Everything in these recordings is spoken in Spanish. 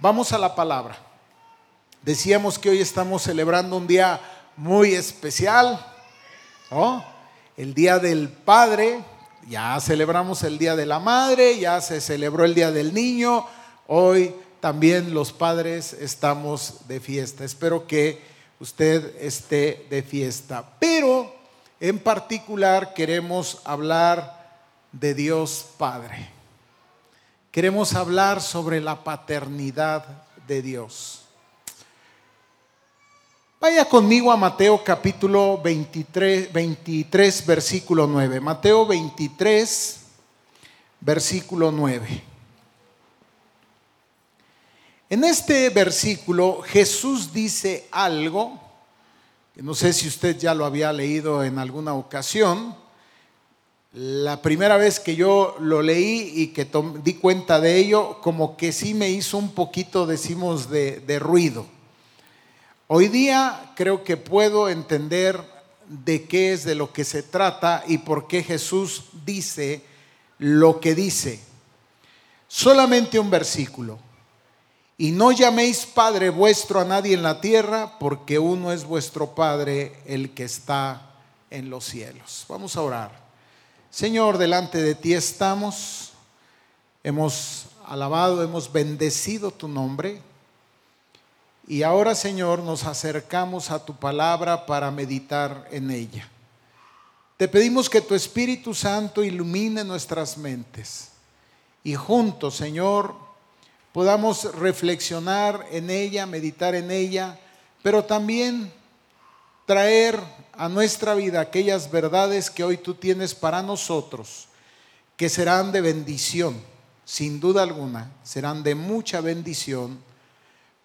Vamos a la palabra. Decíamos que hoy estamos celebrando un día muy especial, El Día del Padre, ya celebramos el Día de la Madre, ya se celebró el Día del Niño, hoy también los padres estamos de fiesta. Espero que usted esté de fiesta. Pero en particular queremos hablar de Dios Padre. Queremos hablar sobre la paternidad de Dios. Vaya conmigo a Mateo capítulo 23, 23 versículo 9. Mateo 23, versículo 9. En este versículo Jesús dice algo, que no sé si usted ya lo había leído en alguna ocasión. La primera vez que yo lo leí y que di cuenta de ello, como que sí me hizo un poquito, decimos, de, ruido. Hoy día creo que puedo entender de qué es de lo que se trata y por qué Jesús dice lo que dice. Solamente un versículo. Y no llaméis Padre vuestro a nadie en la tierra, porque uno es vuestro Padre, el que está en los cielos. Vamos a orar. Señor, delante de ti estamos. Hemos alabado, hemos bendecido tu nombre. Y ahora, Señor, nos acercamos a tu palabra para meditar en ella. Te pedimos que tu Espíritu Santo ilumine nuestras mentes. Y juntos, Señor, podamos reflexionar en ella, meditar en ella, pero también traer a nuestra vida aquellas verdades que hoy tú tienes para nosotros, que serán de bendición, sin duda alguna, serán de mucha bendición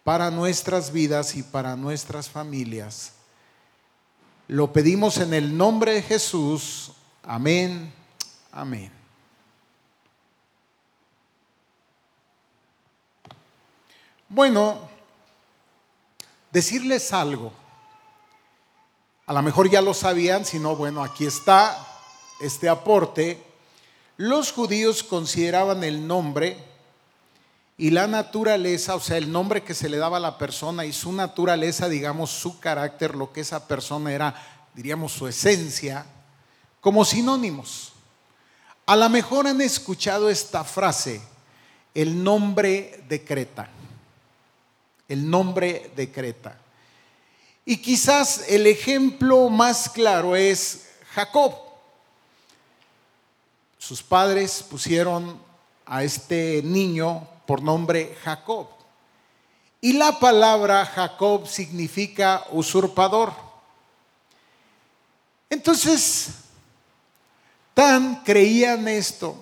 para nuestras vidas y para nuestras familias. Lo pedimos en el nombre de Jesús. Amén. Amén. Bueno, decirles algo. A lo mejor ya lo sabían, si no, bueno, aquí está este aporte. Los judíos consideraban el nombre y la naturaleza, o sea, el nombre que se le daba a la persona y su naturaleza, digamos, su carácter, lo que esa persona era, diríamos, su esencia, como sinónimos. A lo mejor han escuchado esta frase, el nombre decreta el nombre de Creta. Y quizás el ejemplo más claro es Jacob. Sus padres pusieron a este niño por nombre Jacob. Y la palabra Jacob significa usurpador. Entonces, tan creían esto,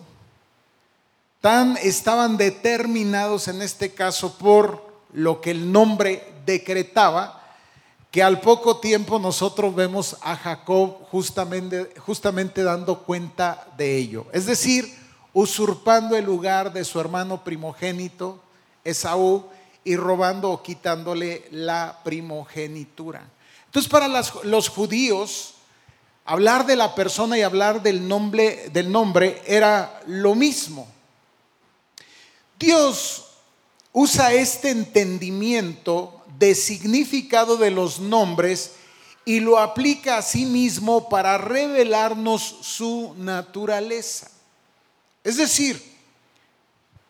tan estaban determinados en este caso por lo que el nombre decretaba, que al poco tiempo nosotros vemos a Jacob justamente, dando cuenta de ello. Es decir, usurpando el lugar de su hermano primogénito, Esaú, y robando o quitándole la primogenitura. Entonces, para los judíos, hablar de la persona y hablar del nombre, del nombre era lo mismo. Dios usa este entendimiento de significado de los nombres y lo aplica a sí mismo para revelarnos su naturaleza. Es decir,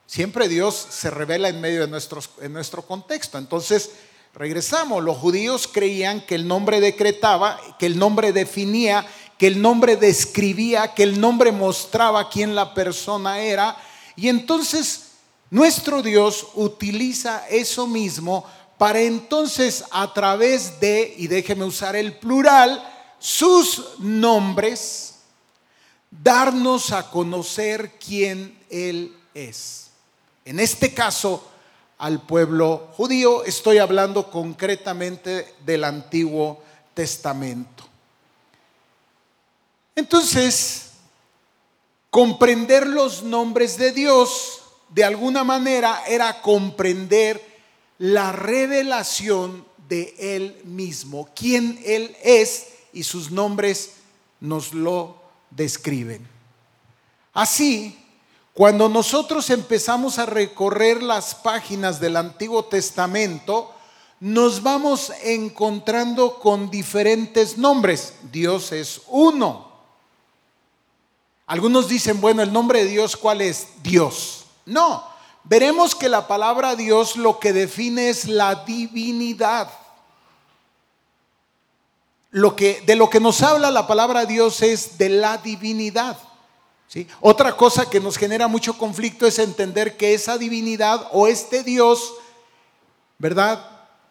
siempre Dios se revela en medio de nuestros, en nuestro contexto. Entonces, regresamos, los judíos creían que el nombre decretaba, que el nombre definía, que el nombre describía, que el nombre mostraba quién la persona era. Y entonces nuestro Dios utiliza eso mismo para entonces a través de, y déjeme usar el plural, sus nombres, darnos a conocer quién Él es. En este caso, al pueblo judío, estoy hablando concretamente del Antiguo Testamento. Entonces, comprender los nombres de Dios de alguna manera era comprender la revelación de Él mismo, quién Él es y sus nombres nos lo describen. Así, Cuando nosotros empezamos a recorrer las páginas del Antiguo Testamento, nos vamos encontrando con diferentes nombres. Dios es uno. Algunos dicen, bueno, el nombre de Dios, ¿cuál es? Dios. No, veremos que la palabra Dios lo que define es la divinidad. Lo que, de lo que nos habla la palabra Dios es de la divinidad. ¿sí? Otra cosa que nos genera mucho conflicto es entender que esa divinidad o este Dios, ¿verdad?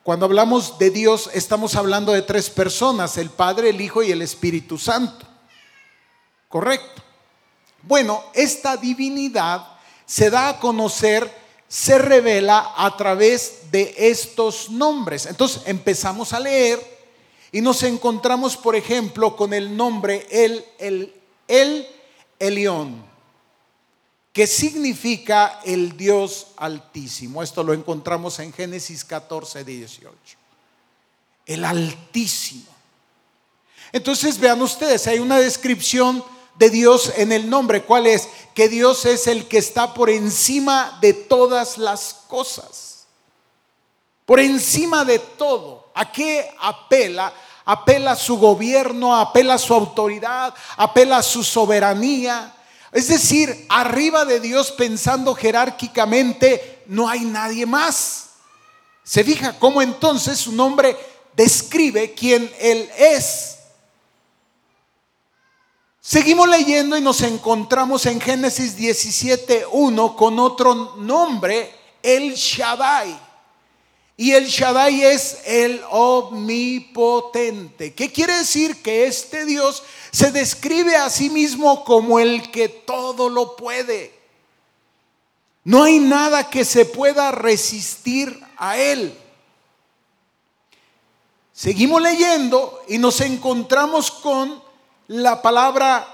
Cuando hablamos de Dios estamos hablando de tres personas, el Padre, el Hijo y el Espíritu Santo. ¿Correcto? Bueno, esta divinidad se da a conocer, se revela a través de estos nombres. Entonces empezamos a leer y nos encontramos, por ejemplo, con el nombre El, el, el Elión, que significa el Dios Altísimo. Esto lo encontramos en Génesis 14, 18. El Altísimo. Entonces vean ustedes, hay una descripción de Dios en el nombre. ¿Cuál es? Que Dios es el que está por encima de todas las cosas. Por encima de todo. ¿A qué apela? Apela a su gobierno, apela a su autoridad, apela a su soberanía. Es decir, arriba de Dios pensando jerárquicamente, no hay nadie más. Se fija cómo entonces su nombre describe quién Él es. Seguimos leyendo y nos encontramos en Génesis 17.1 con otro nombre, el Shaddai. Y el Shaddai es el omnipotente. ¿Qué quiere decir? Que este Dios se describe a sí mismo como el que todo lo puede. No hay nada que se pueda resistir a él. Seguimos leyendo y nos encontramos con la palabra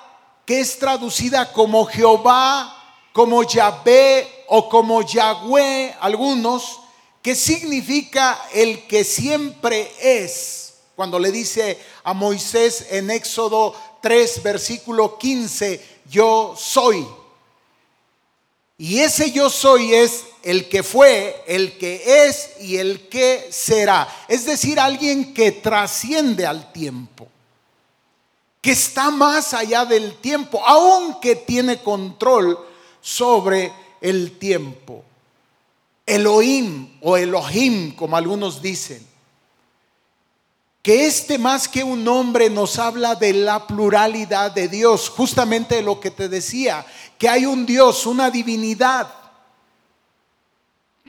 que es traducida como Jehová, como Yahvé o como Yahweh, algunos, que significa el que siempre es. Cuando le dice a Moisés en Éxodo 3, versículo 15, yo soy. Y ese yo soy es el que fue, el que es y el que será. Es decir, alguien que trasciende al tiempo que está más allá del tiempo, aunque tiene control sobre el tiempo. Elohim o Elohim, como algunos dicen. Que este más que un nombre nos habla de la pluralidad de Dios, justamente lo que te decía, que hay un Dios, una divinidad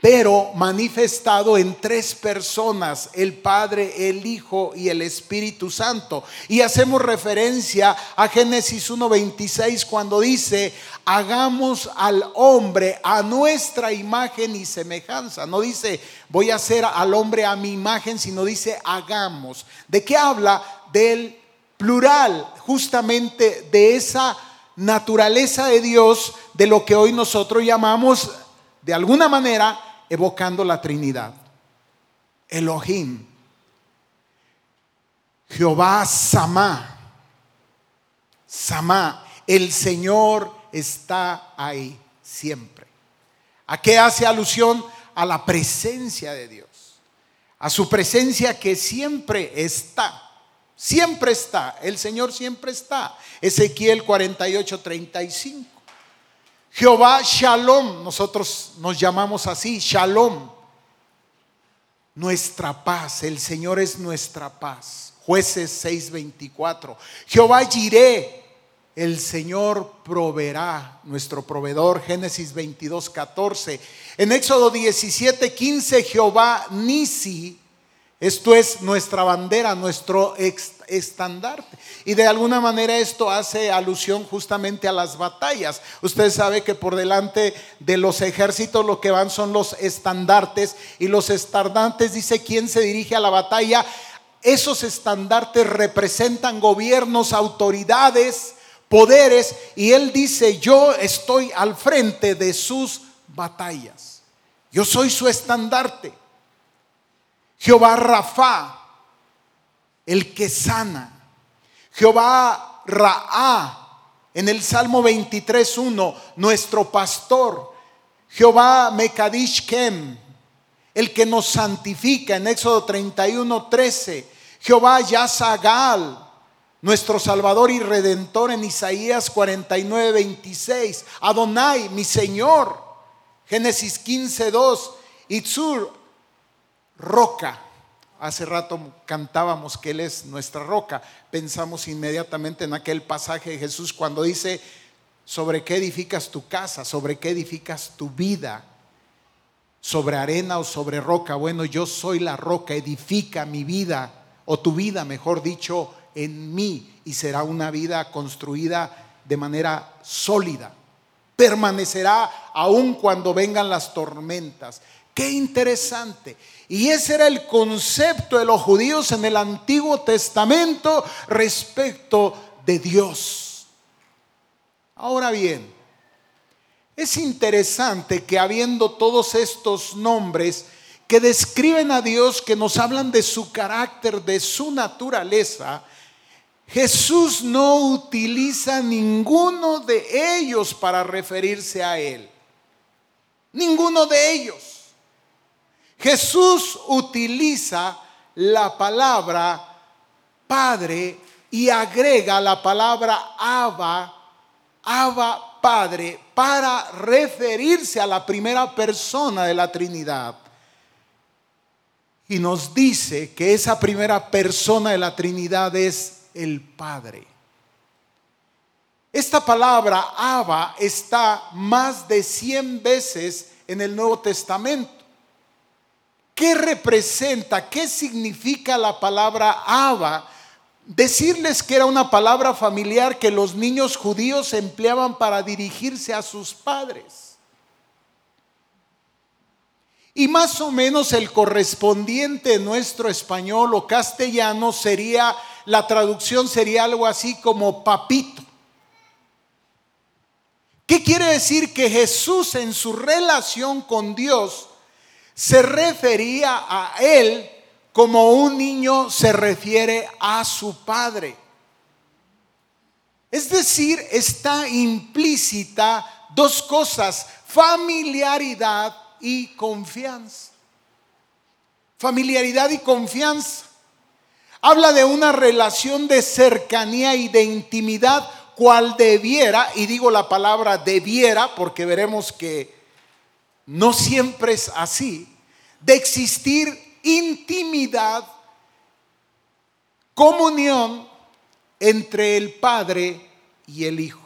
pero manifestado en tres personas, el Padre, el Hijo y el Espíritu Santo. Y hacemos referencia a Génesis 1.26 cuando dice, hagamos al hombre a nuestra imagen y semejanza. No dice, voy a hacer al hombre a mi imagen, sino dice, hagamos. ¿De qué habla? Del plural, justamente de esa naturaleza de Dios, de lo que hoy nosotros llamamos, de alguna manera, evocando la Trinidad. Elohim, Jehová Samá, Samá, el Señor está ahí siempre. ¿A qué hace alusión? A la presencia de Dios, a su presencia que siempre está. Siempre está, el Señor siempre está. Ezequiel 48, 35. Jehová Shalom, nosotros nos llamamos así, Shalom. Nuestra paz, el Señor es nuestra paz. Jueces 6:24. Jehová Jireh, el Señor proveerá, nuestro proveedor. Génesis 22:14. En Éxodo 17:15, Jehová Nisi, esto es nuestra bandera, nuestro estandarte. Y de alguna manera esto hace alusión justamente a las batallas. Usted sabe que por delante de los ejércitos lo que van son los estandartes y los estandartes dice quién se dirige a la batalla. Esos estandartes representan gobiernos, autoridades, poderes y él dice, yo estoy al frente de sus batallas. Yo soy su estandarte. Jehová Rafa, el que sana. Jehová Raá, En el Salmo 23.1, nuestro pastor, Jehová Mekadish Kem, el que nos santifica. En Éxodo 31.13, Jehová Yazagal, nuestro Salvador y Redentor en Isaías 49, 26. Adonai, mi Señor. Génesis 15, 2. Itzur, roca. Hace rato cantábamos que Él es nuestra roca. Pensamos inmediatamente en aquel pasaje de Jesús cuando dice, ¿sobre qué edificas tu casa? ¿Sobre qué edificas tu vida? ¿Sobre arena o sobre roca? Bueno, yo soy la roca, edifica mi vida, o tu vida, mejor dicho, en mí y será una vida construida de manera sólida. Permanecerá aun cuando vengan las tormentas. Qué interesante. Y ese era el concepto de los judíos en el Antiguo Testamento respecto de Dios. Ahora bien, es interesante que habiendo todos estos nombres que describen a Dios, que nos hablan de su carácter, de su naturaleza, Jesús no utiliza ninguno de ellos para referirse a Él. Ninguno de ellos. Jesús utiliza la palabra Padre y agrega la palabra Abba, Abba Padre, para referirse a la primera persona de la Trinidad. Y nos dice que esa primera persona de la Trinidad es el Padre. Esta palabra Abba está más de 100 veces en el Nuevo Testamento. ¿Qué representa? ¿Qué significa la palabra Abba? Decirles que era una palabra familiar que los niños judíos empleaban para dirigirse a sus padres. Y más o menos el correspondiente en nuestro español o castellano sería la traducción sería algo así como papito. ¿Qué quiere decir? Que Jesús en su relación con Dios se refería a Él como un niño se refiere a su padre. Es decir, está implícita dos cosas, familiaridad y confianza. Familiaridad y confianza. Habla de una relación de cercanía y de intimidad, cual debiera, y digo la palabra debiera porque veremos que no siempre es así, de existir intimidad, comunión entre el Padre y el Hijo.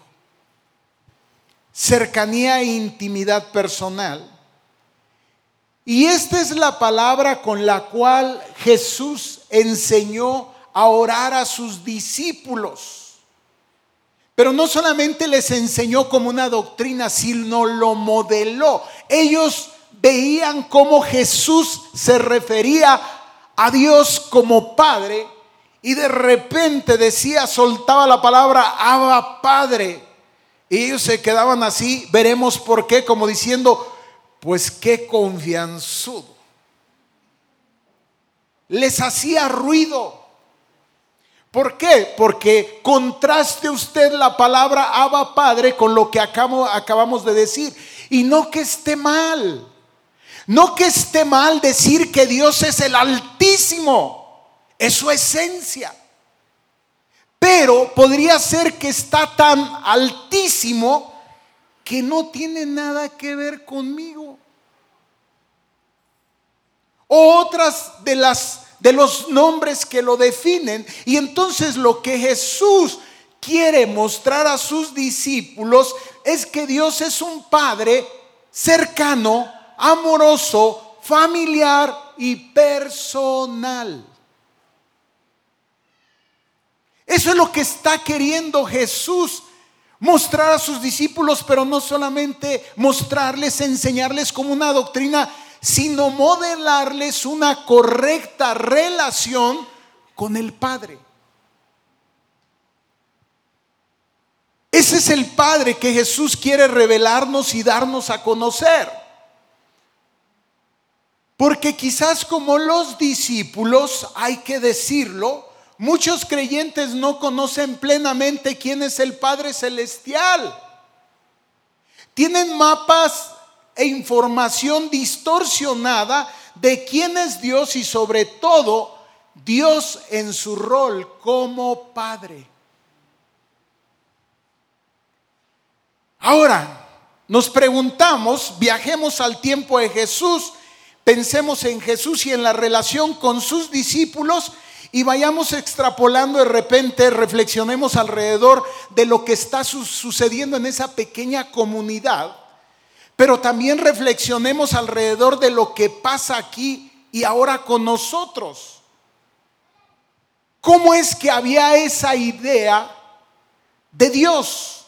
Cercanía e intimidad personal y esta es la palabra con la cual Jesús enseñó a orar a sus discípulos. Pero no solamente les enseñó como una doctrina, sino lo modeló. Ellos veían cómo Jesús se refería a Dios como Padre y de repente decía, soltaba la palabra Abba Padre. Y ellos se quedaban así, veremos por qué, como diciendo, pues qué confianzudo. Les hacía ruido. ¿Por qué? Porque contraste usted la palabra Abba Padre con lo que acabamos de decir. Y no que esté mal. No que esté mal decir que Dios es el Altísimo. Es su esencia. Pero podría ser que está tan altísimo que no tiene nada que ver conmigo. otras de las de los nombres que lo definen y entonces lo que Jesús quiere mostrar a sus discípulos es que Dios es un padre cercano, amoroso, familiar y personal. Eso es lo que está queriendo Jesús mostrar a sus discípulos, pero no solamente mostrarles, enseñarles como una doctrina, sino modelarles una correcta relación con el Padre. Ese es el Padre que Jesús quiere revelarnos y darnos a conocer. Porque quizás como los discípulos, hay que decirlo, muchos creyentes no conocen plenamente quién es el Padre Celestial. Tienen mapas e información distorsionada de quién es Dios y sobre todo Dios en su rol como Padre. Ahora, nos preguntamos, viajemos al tiempo de Jesús, pensemos en Jesús y en la relación con sus discípulos y vayamos extrapolando de repente, reflexionemos alrededor de lo que está sucediendo en esa pequeña comunidad, pero también reflexionemos alrededor de lo que pasa aquí y ahora con nosotros. ¿Cómo es que había esa idea de Dios?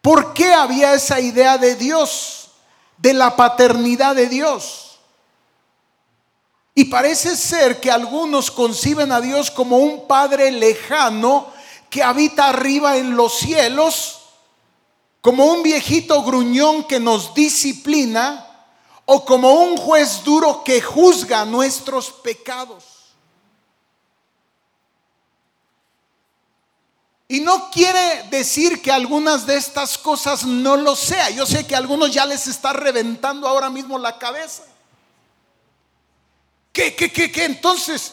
¿Por qué había esa idea de Dios, de la paternidad de Dios? Y parece ser que algunos conciben a Dios como un Padre lejano que habita arriba en los cielos, como un viejito gruñón que nos disciplina, o como un juez duro que juzga nuestros pecados. Y no quiere decir que algunas de estas cosas no lo sea. Yo sé que a algunos ya les está reventando ahora mismo la cabeza. ¿Qué, qué, qué, qué? Entonces,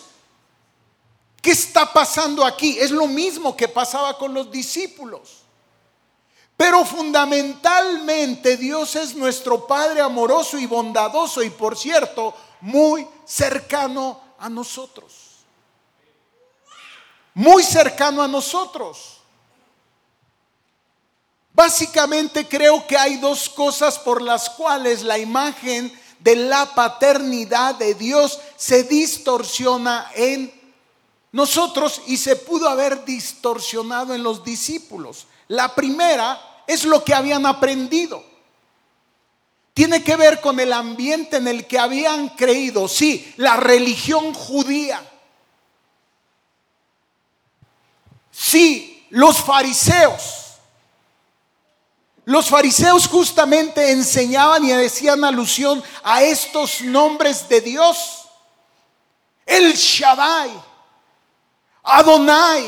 ¿qué está pasando aquí? Es lo mismo que pasaba con los discípulos. Pero fundamentalmente Dios es nuestro Padre amoroso y bondadoso y por cierto, muy cercano a nosotros. Muy cercano a nosotros. Básicamente creo que hay dos cosas por las cuales la imagen de la paternidad de Dios se distorsiona en nosotros y se pudo haber distorsionado en los discípulos. La primera es lo que habían aprendido. Tiene que ver con el ambiente en el que habían creído, sí, la religión judía. Sí, los fariseos los fariseos justamente enseñaban y decían alusión a estos nombres de Dios. El Shaddai, Adonai,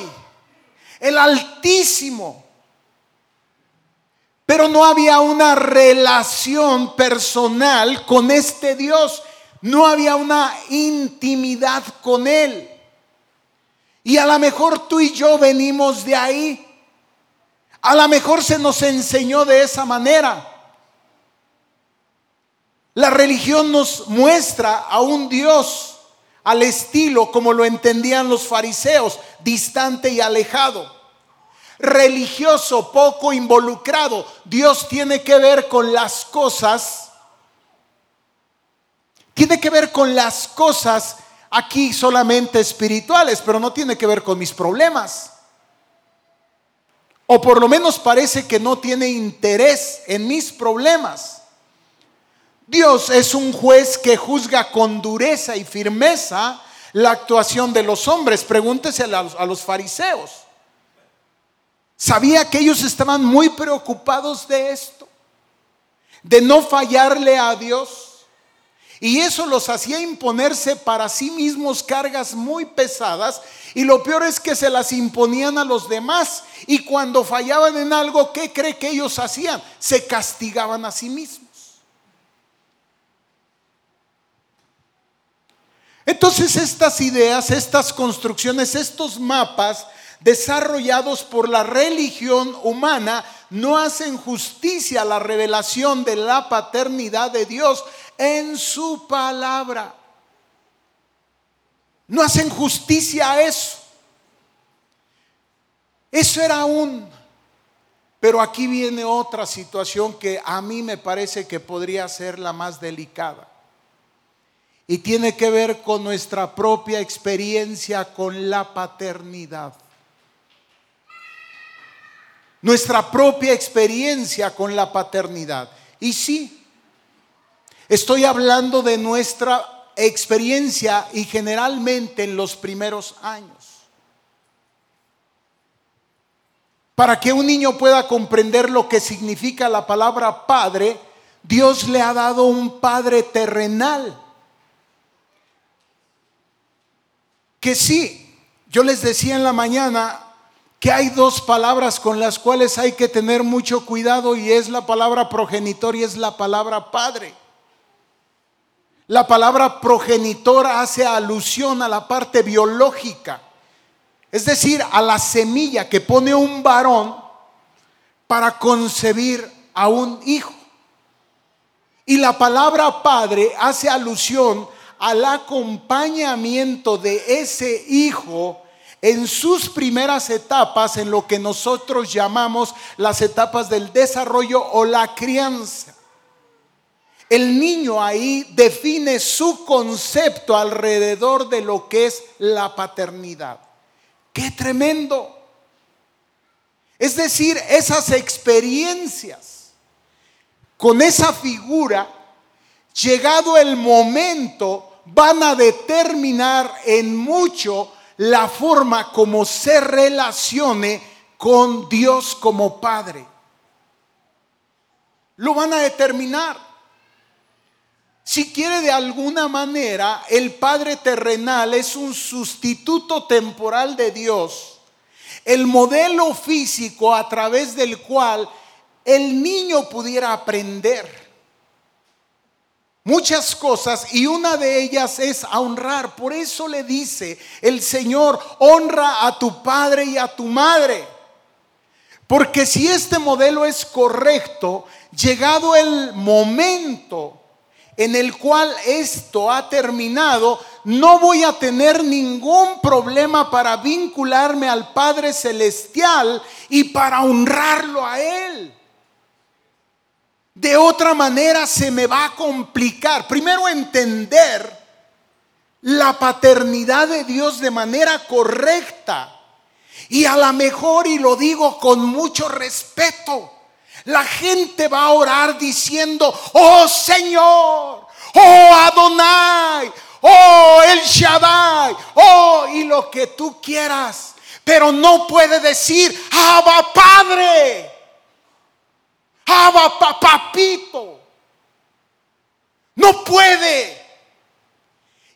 el Altísimo. Pero no había una relación personal con este Dios. No había una intimidad con Él. Y a lo mejor tú y yo venimos de ahí. A lo mejor se nos enseñó de esa manera. La religión nos muestra a un Dios al estilo como lo entendían los fariseos, distante y alejado. Religioso, poco involucrado. Dios tiene que ver con las cosas. Tiene que ver con las cosas aquí solamente espirituales, pero no tiene que ver con mis problemas. O por lo menos parece que no tiene interés en mis problemas. Dios es un juez que juzga con dureza y firmeza la actuación de los hombres. Pregúntese a los, fariseos. Sabía que ellos estaban muy preocupados de esto, de no fallarle a Dios y eso los hacía imponerse para sí mismos cargas muy pesadas. Y lo peor es que se las imponían a los demás. Y cuando fallaban en algo, ¿qué cree que ellos hacían? Se castigaban a sí mismos. Entonces estas ideas, estas construcciones, estos mapas desarrollados por la religión humana no hacen justicia a la revelación de la paternidad de Dios en su palabra. No hacen justicia a eso. Eso era un... Pero aquí viene otra situación que a mí me parece que podría ser la más delicada. Y tiene que ver con nuestra propia experiencia con la paternidad. Nuestra propia experiencia con la paternidad. Y sí, Estoy hablando de nuestra experiencia y generalmente en los primeros años. Para que un niño pueda comprender lo que significa la palabra padre, Dios le ha dado un padre terrenal. Que sí, Yo les decía en la mañana que hay dos palabras con las cuales hay que tener mucho cuidado y es la palabra progenitor y es la palabra padre. La palabra progenitor hace alusión a la parte biológica, es decir, a la semilla que pone un varón para concebir a un hijo. Y la palabra padre hace alusión al acompañamiento de ese hijo en sus primeras etapas, en lo que nosotros llamamos las etapas del desarrollo o la crianza. El niño ahí define su concepto alrededor de lo que es la paternidad. ¡Qué tremendo! Es decir, esas experiencias con esa figura, llegado el momento, van a determinar en mucho la forma como se relacione con Dios como Padre. Lo van a determinar. Si quiere de alguna manera, el Padre terrenal es un sustituto temporal de Dios, el modelo físico a través del cual el niño pudiera aprender muchas cosas y una de ellas es honrar. Por eso le dice el Señor, honra a tu padre y a tu madre. Porque si este modelo es correcto, llegado el momento en el cual esto ha terminado, no voy a tener ningún problema para vincularme al Padre Celestial y para honrarlo a Él. De otra manera se me va a complicar. Primero entender la paternidad de Dios de manera correcta. Y a lo mejor, y lo digo con mucho respeto, la gente va a orar diciendo, oh Señor, oh Adonai, oh El Shaddai, oh y lo que tú quieras. Pero no puede decir, Abba. No puede.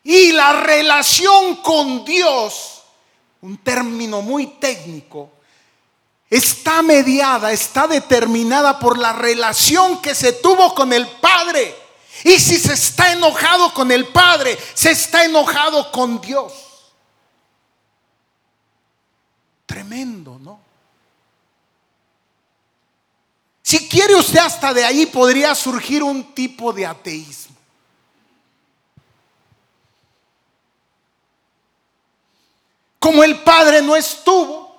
Y la relación con Dios, un término muy técnico, está mediada, está determinada por la relación que se tuvo con el Padre. Y si se está enojado con el Padre, se está enojado con Dios. Tremendo, ¿no? Si quiere usted hasta de ahí podría surgir un tipo de ateísmo. Como el padre no estuvo,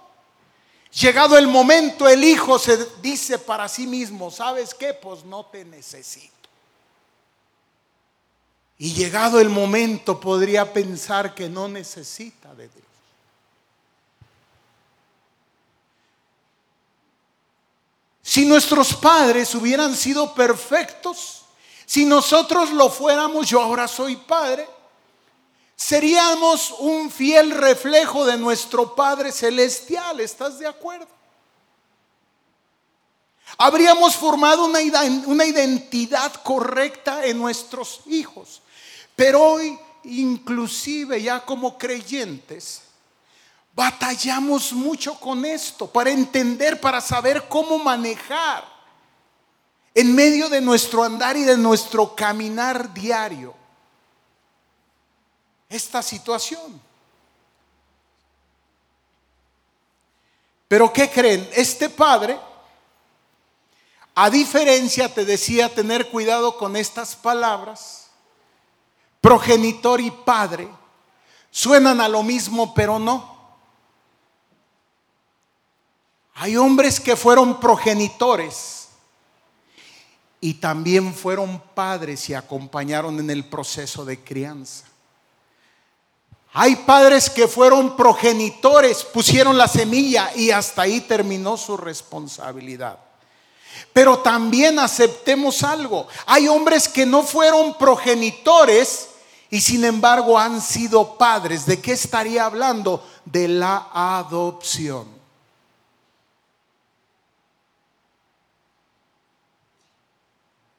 llegado el momento el hijo se dice para sí mismo, ¿sabes qué? Pues no te necesito. Y llegado el momento podría pensar que no necesita de Dios. Si nuestros padres hubieran sido perfectos, si nosotros lo fuéramos, yo ahora soy padre, seríamos un fiel reflejo de nuestro Padre Celestial, ¿estás de acuerdo? Habríamos formado una, una identidad correcta en nuestros hijos, pero hoy inclusive ya como creyentes, Batallamos mucho con esto para entender, para saber cómo manejar en medio de nuestro andar y de nuestro caminar diario esta situación. Pero ¿qué creen? Este padre, a diferencia, te decía, tener cuidado con estas palabras, progenitor y padre, suenan a lo mismo, pero no. Hay hombres que fueron progenitores y también fueron padres y acompañaron en el proceso de crianza. Hay padres que fueron progenitores, pusieron la semilla y hasta ahí terminó su responsabilidad. Pero también aceptemos algo. Hay hombres que no fueron progenitores y sin embargo han sido padres. ¿De qué estaría hablando? De la adopción.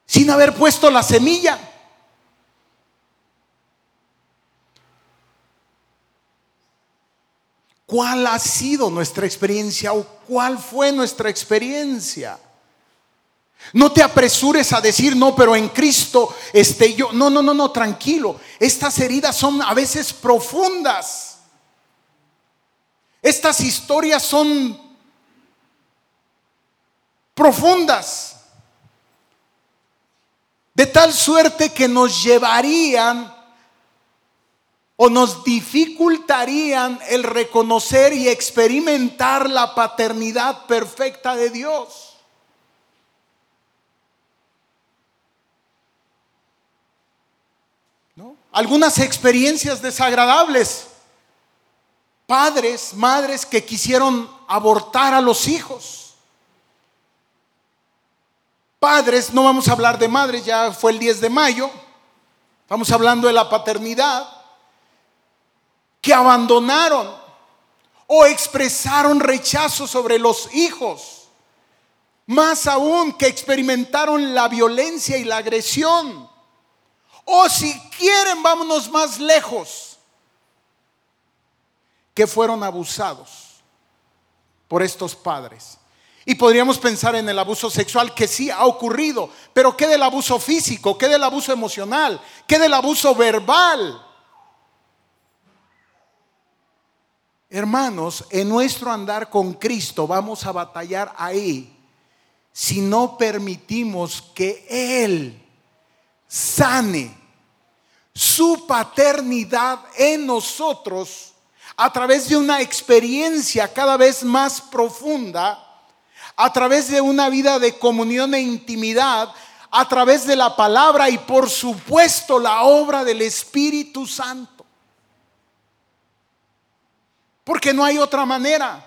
Sin haber puesto la semilla. ¿Cuál ha sido nuestra experiencia o cuál fue nuestra experiencia? No te apresures a decir, no, pero en Cristo este yo. No, no, no, no, tranquilo. Estas heridas son a veces profundas. Estas historias son profundas. De tal suerte que nos llevarían o nos dificultarían el reconocer y experimentar la paternidad perfecta de Dios. Algunas experiencias desagradables. Padres, madres que quisieron abortar a los hijos. Padres, no vamos a hablar de madres, ya fue el 10 de mayo. Estamos hablando de la paternidad. Que abandonaron o expresaron rechazo sobre los hijos. Más aún que experimentaron la violencia y la agresión. O si quieren, vámonos más lejos, que fueron abusados por estos padres. Y podríamos pensar en el abuso sexual que sí ha ocurrido, pero ¿qué del abuso físico? ¿Qué del abuso emocional? ¿Qué del abuso verbal? Hermanos, en nuestro andar con Cristo vamos a batallar ahí si no permitimos que Él sane su paternidad en nosotros a través de una experiencia cada vez más profunda, a través de una vida de comunión e intimidad, a través de la palabra y por supuesto la obra del Espíritu Santo. Porque no hay otra manera.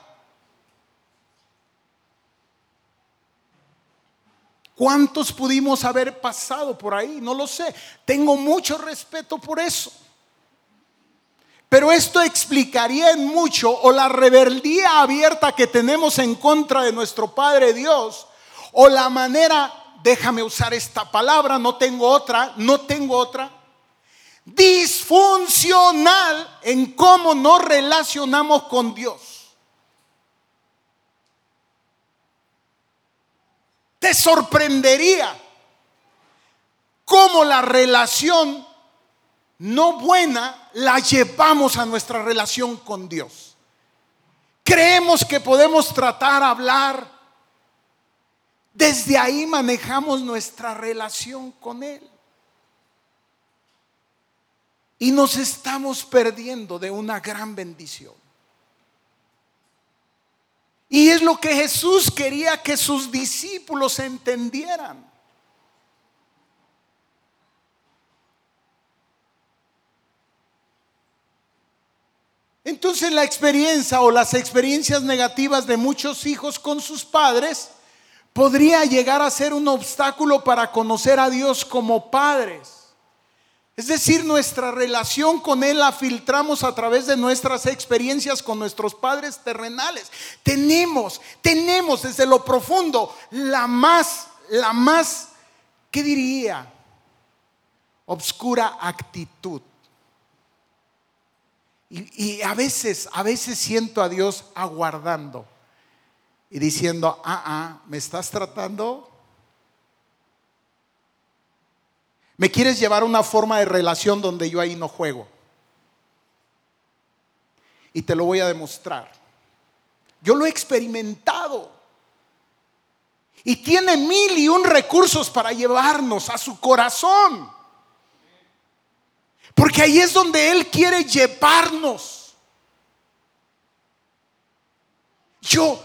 ¿Cuántos pudimos haber pasado por ahí? No lo sé. Tengo mucho respeto por eso. Pero esto explicaría en mucho o la rebeldía abierta que tenemos en contra de nuestro Padre Dios o la manera, déjame usar esta palabra, no tengo otra, no tengo otra, disfuncional en cómo nos relacionamos con Dios. Te sorprendería cómo la relación no buena la llevamos a nuestra relación con Dios. Creemos que podemos tratar, hablar. Desde ahí manejamos nuestra relación con Él. Y nos estamos perdiendo de una gran bendición. Y es lo que Jesús quería que sus discípulos entendieran. Entonces la experiencia o las experiencias negativas de muchos hijos con sus padres podría llegar a ser un obstáculo para conocer a Dios como padres. Es decir, nuestra relación con Él la filtramos a través de nuestras experiencias con nuestros padres terrenales. Tenemos, tenemos desde lo profundo la más, la más, ¿qué diría? Obscura actitud. Y, a veces, a veces siento a Dios aguardando y diciendo, ah, ah, ¿me estás tratando? Me quieres llevar a una forma de relación donde yo ahí no juego. Y te lo voy a demostrar. Yo lo he experimentado. Y tiene mil y un recursos para llevarnos a su corazón. Porque ahí es donde Él quiere llevarnos. Yo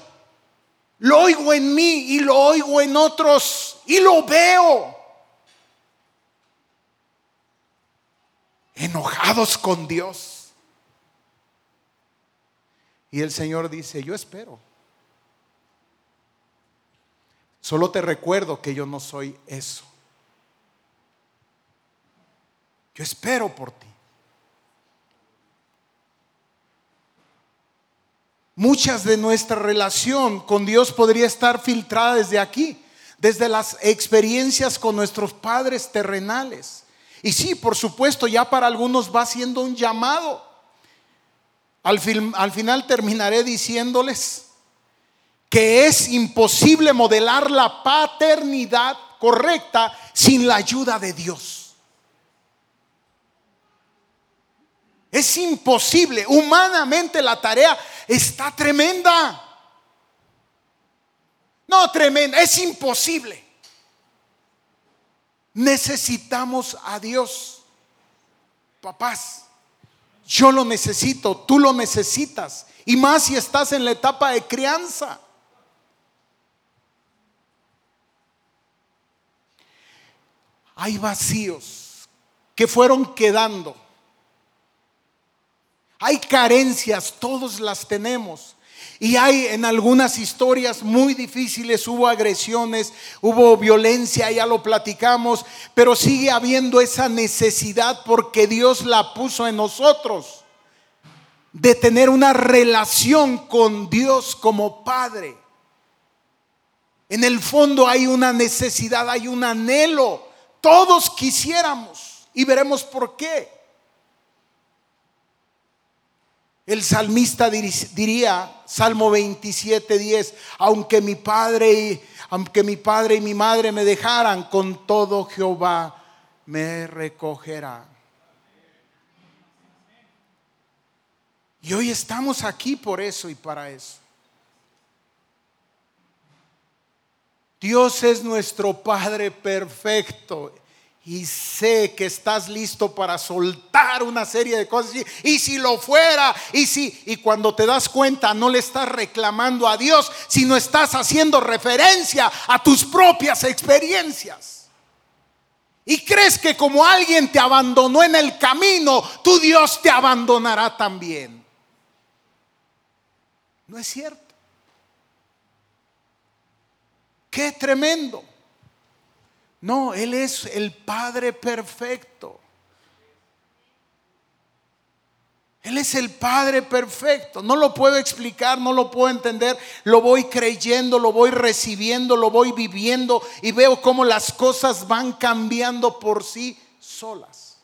lo oigo en mí y lo oigo en otros y lo veo. enojados con Dios. Y el Señor dice, yo espero. Solo te recuerdo que yo no soy eso. Yo espero por ti. Muchas de nuestra relación con Dios podría estar filtrada desde aquí, desde las experiencias con nuestros padres terrenales. Y sí, por supuesto, ya para algunos va siendo un llamado. Al, al final terminaré diciéndoles que es imposible modelar la paternidad correcta sin la ayuda de Dios. Es imposible, humanamente la tarea está tremenda. No tremenda, es imposible. Necesitamos a Dios. Papás, yo lo necesito, tú lo necesitas. Y más si estás en la etapa de crianza. Hay vacíos que fueron quedando. Hay carencias, todos las tenemos. Y hay en algunas historias muy difíciles, hubo agresiones, hubo violencia, ya lo platicamos, pero sigue habiendo esa necesidad porque Dios la puso en nosotros de tener una relación con Dios como Padre. En el fondo hay una necesidad, hay un anhelo. Todos quisiéramos y veremos por qué. El salmista diría, Salmo 27, 10, aunque mi padre y aunque mi padre y mi madre me dejaran, con todo Jehová me recogerá. Y hoy estamos aquí por eso y para eso. Dios es nuestro Padre perfecto y sé que estás listo para soltar una serie de cosas. Y, si lo fuera, y si, y cuando te das cuenta, no le estás reclamando a Dios, sino estás haciendo referencia a tus propias experiencias. Y crees que como alguien te abandonó en el camino, tu Dios te abandonará también. No es cierto. Qué tremendo. No, Él es el Padre perfecto. Él es el Padre perfecto. No lo puedo explicar, no lo puedo entender. Lo voy creyendo, lo voy recibiendo, lo voy viviendo y veo cómo las cosas van cambiando por sí solas.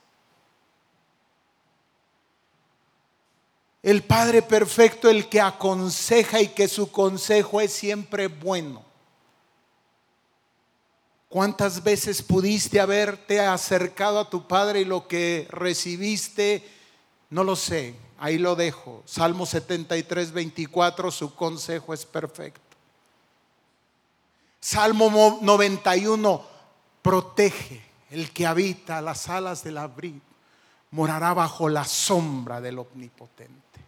El Padre perfecto, el que aconseja y que su consejo es siempre bueno. ¿Cuántas veces pudiste haberte acercado a tu Padre y lo que recibiste? No lo sé, ahí lo dejo. Salmo 73, 24, su consejo es perfecto. Salmo 91, protege el que habita las alas del abrigo, morará bajo la sombra del omnipotente.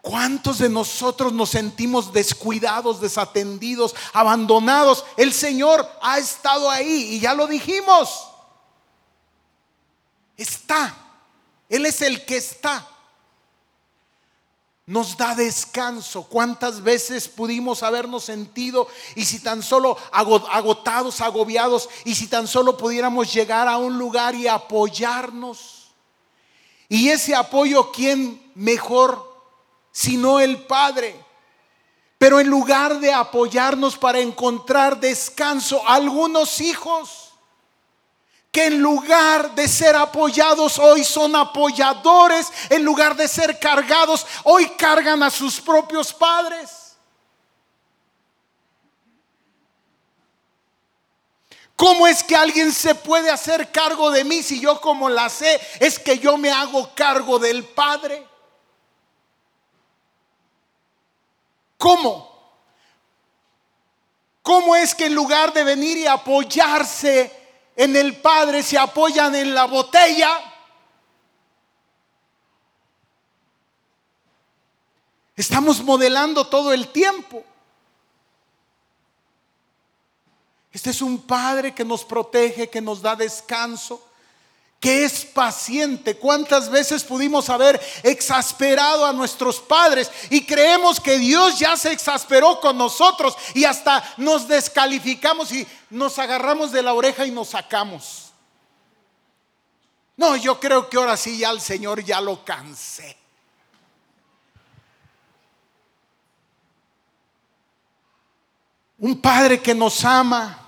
¿Cuántos de nosotros nos sentimos descuidados, desatendidos, abandonados? El Señor ha estado ahí y ya lo dijimos. Está. Él es el que está. Nos da descanso. ¿Cuántas veces pudimos habernos sentido y si tan solo agotados, agobiados y si tan solo pudiéramos llegar a un lugar y apoyarnos? Y ese apoyo, ¿quién mejor sino el Padre. Pero en lugar de apoyarnos para encontrar descanso, algunos hijos que en lugar de ser apoyados hoy son apoyadores, en lugar de ser cargados, hoy cargan a sus propios padres. ¿Cómo es que alguien se puede hacer cargo de mí si yo como la sé es que yo me hago cargo del Padre? ¿Cómo? ¿Cómo es que en lugar de venir y apoyarse en el Padre, se apoyan en la botella? Estamos modelando todo el tiempo. Este es un Padre que nos protege, que nos da descanso que es paciente. ¿Cuántas veces pudimos haber exasperado a nuestros padres y creemos que Dios ya se exasperó con nosotros y hasta nos descalificamos y nos agarramos de la oreja y nos sacamos? No, yo creo que ahora sí ya el Señor ya lo cansé. Un padre que nos ama,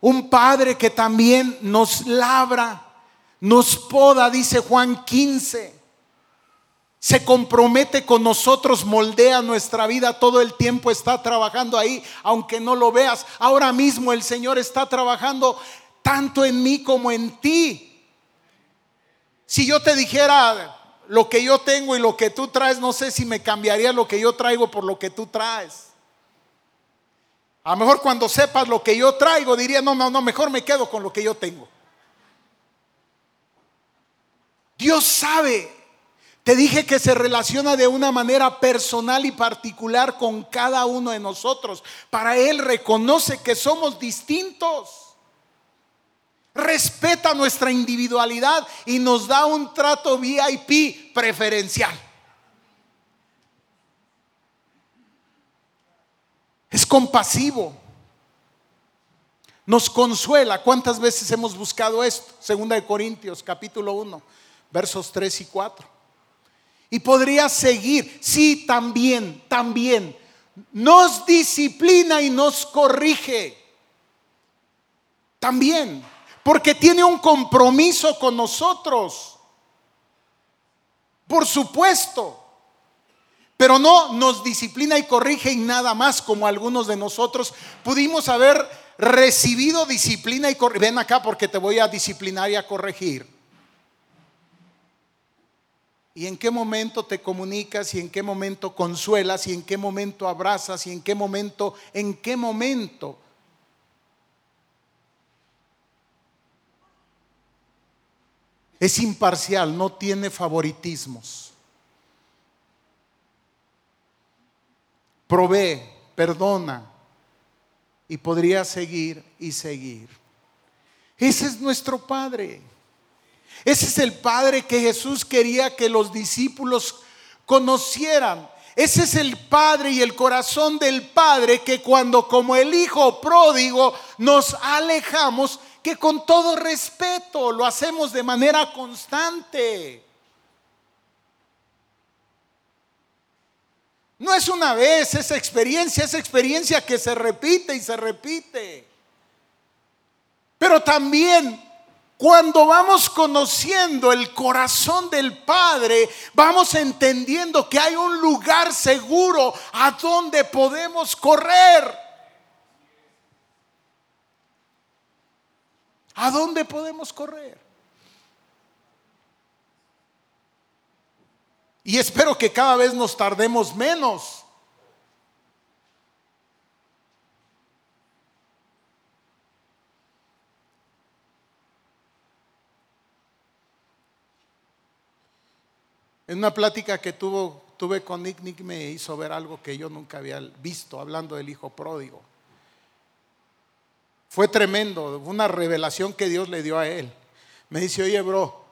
un padre que también nos labra nos poda, dice Juan 15. se compromete con nosotros, moldea nuestra vida, todo el tiempo está trabajando ahí, aunque no lo veas. Ahora mismo el Señor está trabajando tanto en mí como en ti. Si yo te dijera lo que yo tengo y lo que tú traes, no sé si me cambiaría lo que yo traigo por lo que tú traes. A lo mejor cuando sepas lo que yo traigo, diría, no, no, no, mejor me quedo con lo que yo tengo. Dios sabe te dije que se relaciona de una manera personal y particular con cada uno de nosotros. Para Él reconoce que somos distintos. Respeta nuestra individualidad y nos da un trato VIP preferencial. Es compasivo. Nos consuela. ¿Cuántas veces hemos buscado esto? Segunda de Corintios, capítulo 1, versos 3 y 4. Y podría seguir, sí, también, también. Nos disciplina y nos corrige. También, porque tiene un compromiso con nosotros. Por supuesto. Pero no nos disciplina y corrige y nada más como algunos de nosotros pudimos haber recibido disciplina y corrige. Ven acá porque te voy a disciplinar y a corregir. ¿Y en qué momento te comunicas y en qué momento consuelas y en qué momento abrazas y en qué momento, en qué momento? Es imparcial, no tiene favoritismos. Provee, perdona y podría seguir y seguir. Ese es nuestro Padre. Ese es el Padre que Jesús quería que los discípulos conocieran. Ese es el Padre y el corazón del Padre que cuando como el Hijo pródigo nos alejamos, que con todo respeto lo hacemos de manera constante. No es una vez esa experiencia, esa experiencia que se repite y se repite. Pero también cuando vamos conociendo el corazón del Padre, vamos entendiendo que hay un lugar seguro a donde podemos correr. ¿A dónde podemos correr? Y espero que cada vez nos tardemos menos En una plática que tuve con Nick, Nick me hizo ver algo que yo nunca había visto, hablando del hijo pródigo. Fue tremendo, una revelación que Dios le dio a él. Me dice, oye, bro,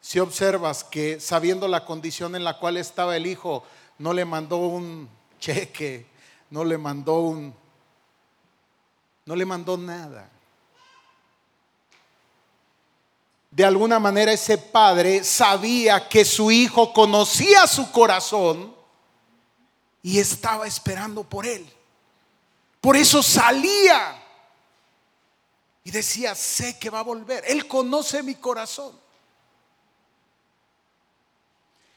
si observas que sabiendo la condición en la cual estaba el hijo, no le mandó un cheque, no le mandó un, no le mandó nada de alguna manera ese padre sabía que su hijo conocía su corazón y estaba esperando por él. Por eso salía y decía, sé que va a volver. Él conoce mi corazón.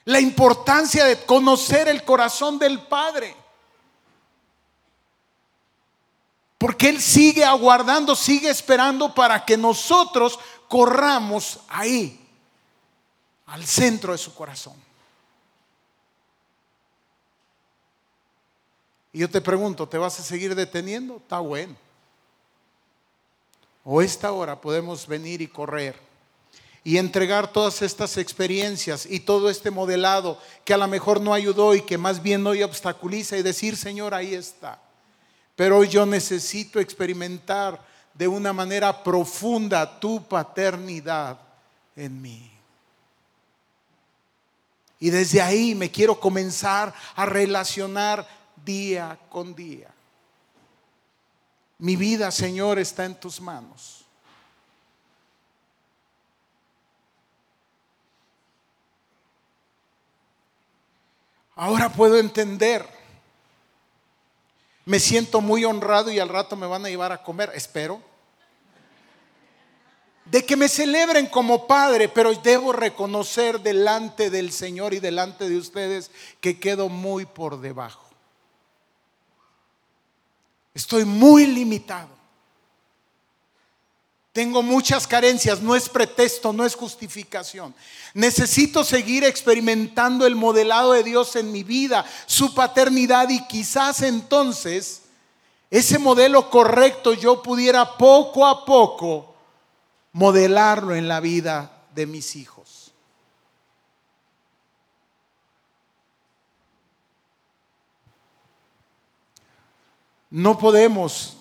La importancia de conocer el corazón del Padre. Porque Él sigue aguardando, sigue esperando para que nosotros corramos ahí, al centro de su corazón. Y yo te pregunto, ¿te vas a seguir deteniendo? Está bueno. O esta hora podemos venir y correr y entregar todas estas experiencias y todo este modelado que a lo mejor no ayudó y que más bien hoy obstaculiza y decir, Señor, ahí está. Pero hoy yo necesito experimentar de una manera profunda tu paternidad en mí. Y desde ahí me quiero comenzar a relacionar día con día. Mi vida, Señor, está en tus manos. Ahora puedo entender me siento muy honrado y al rato me van a llevar a comer, espero. de que me celebren como padre, pero debo reconocer delante del Señor y delante de ustedes que quedo muy por debajo. Estoy muy limitado. Tengo muchas carencias, no es pretexto, no es justificación. Necesito seguir experimentando el modelado de Dios en mi vida, su paternidad y quizás entonces ese modelo correcto yo pudiera poco a poco modelarlo en la vida de mis hijos. No podemos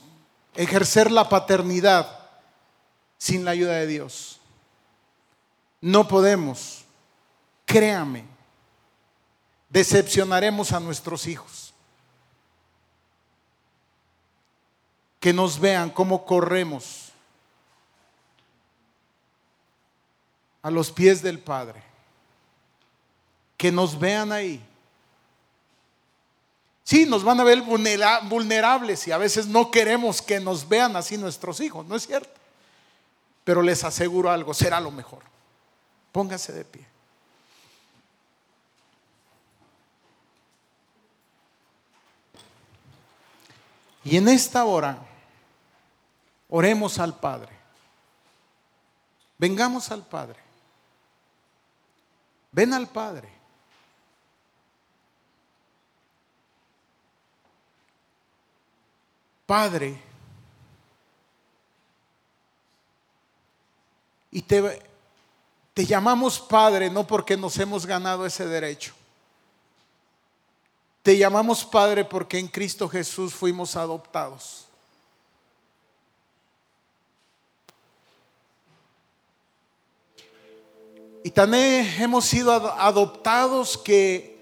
ejercer la paternidad sin la ayuda de Dios. No podemos, créame, decepcionaremos a nuestros hijos. Que nos vean cómo corremos a los pies del Padre. Que nos vean ahí. Sí, nos van a ver vulnerables y a veces no queremos que nos vean así nuestros hijos, ¿no es cierto? Pero les aseguro algo, será lo mejor. Póngase de pie. Y en esta hora, oremos al Padre. Vengamos al Padre. Ven al Padre. Padre, Y te, te llamamos Padre no porque nos hemos ganado ese derecho. Te llamamos Padre porque en Cristo Jesús fuimos adoptados. Y también hemos sido adoptados que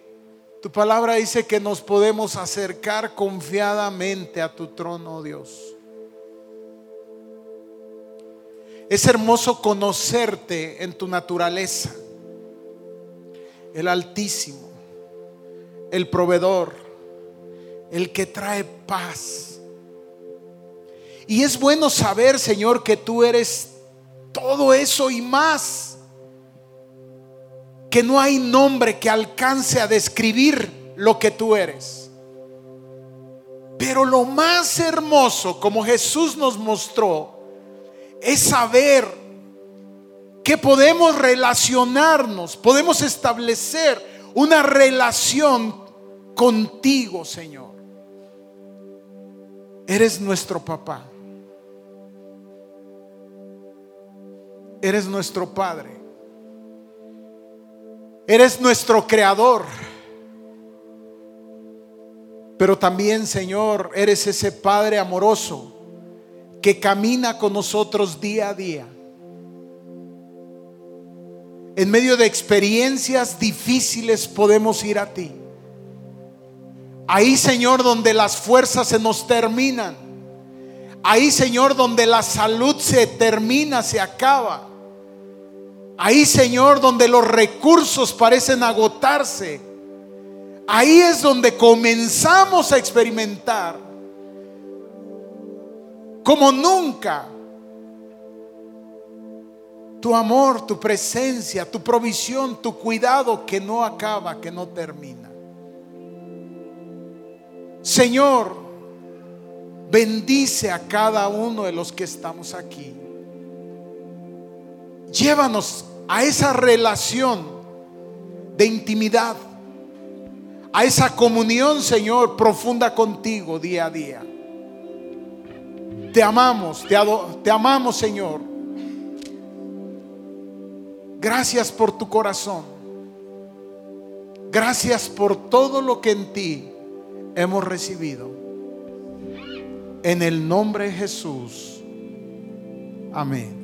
tu palabra dice que nos podemos acercar confiadamente a tu trono, Dios. Es hermoso conocerte en tu naturaleza. El Altísimo, el proveedor, el que trae paz. Y es bueno saber, Señor, que tú eres todo eso y más. Que no hay nombre que alcance a describir lo que tú eres. Pero lo más hermoso, como Jesús nos mostró, es saber que podemos relacionarnos, podemos establecer una relación contigo, Señor. Eres nuestro papá. Eres nuestro Padre. Eres nuestro creador. Pero también, Señor, eres ese Padre amoroso que camina con nosotros día a día. En medio de experiencias difíciles podemos ir a ti. Ahí, Señor, donde las fuerzas se nos terminan. Ahí, Señor, donde la salud se termina, se acaba. Ahí, Señor, donde los recursos parecen agotarse. Ahí es donde comenzamos a experimentar como nunca. Tu amor, tu presencia, tu provisión, tu cuidado que no acaba, que no termina. Señor, bendice a cada uno de los que estamos aquí. Llévanos a esa relación de intimidad, a esa comunión, Señor, profunda contigo día a día. Te amamos, te, te amamos Señor. Gracias por tu corazón. Gracias por todo lo que en ti hemos recibido. En el nombre de Jesús. Amén.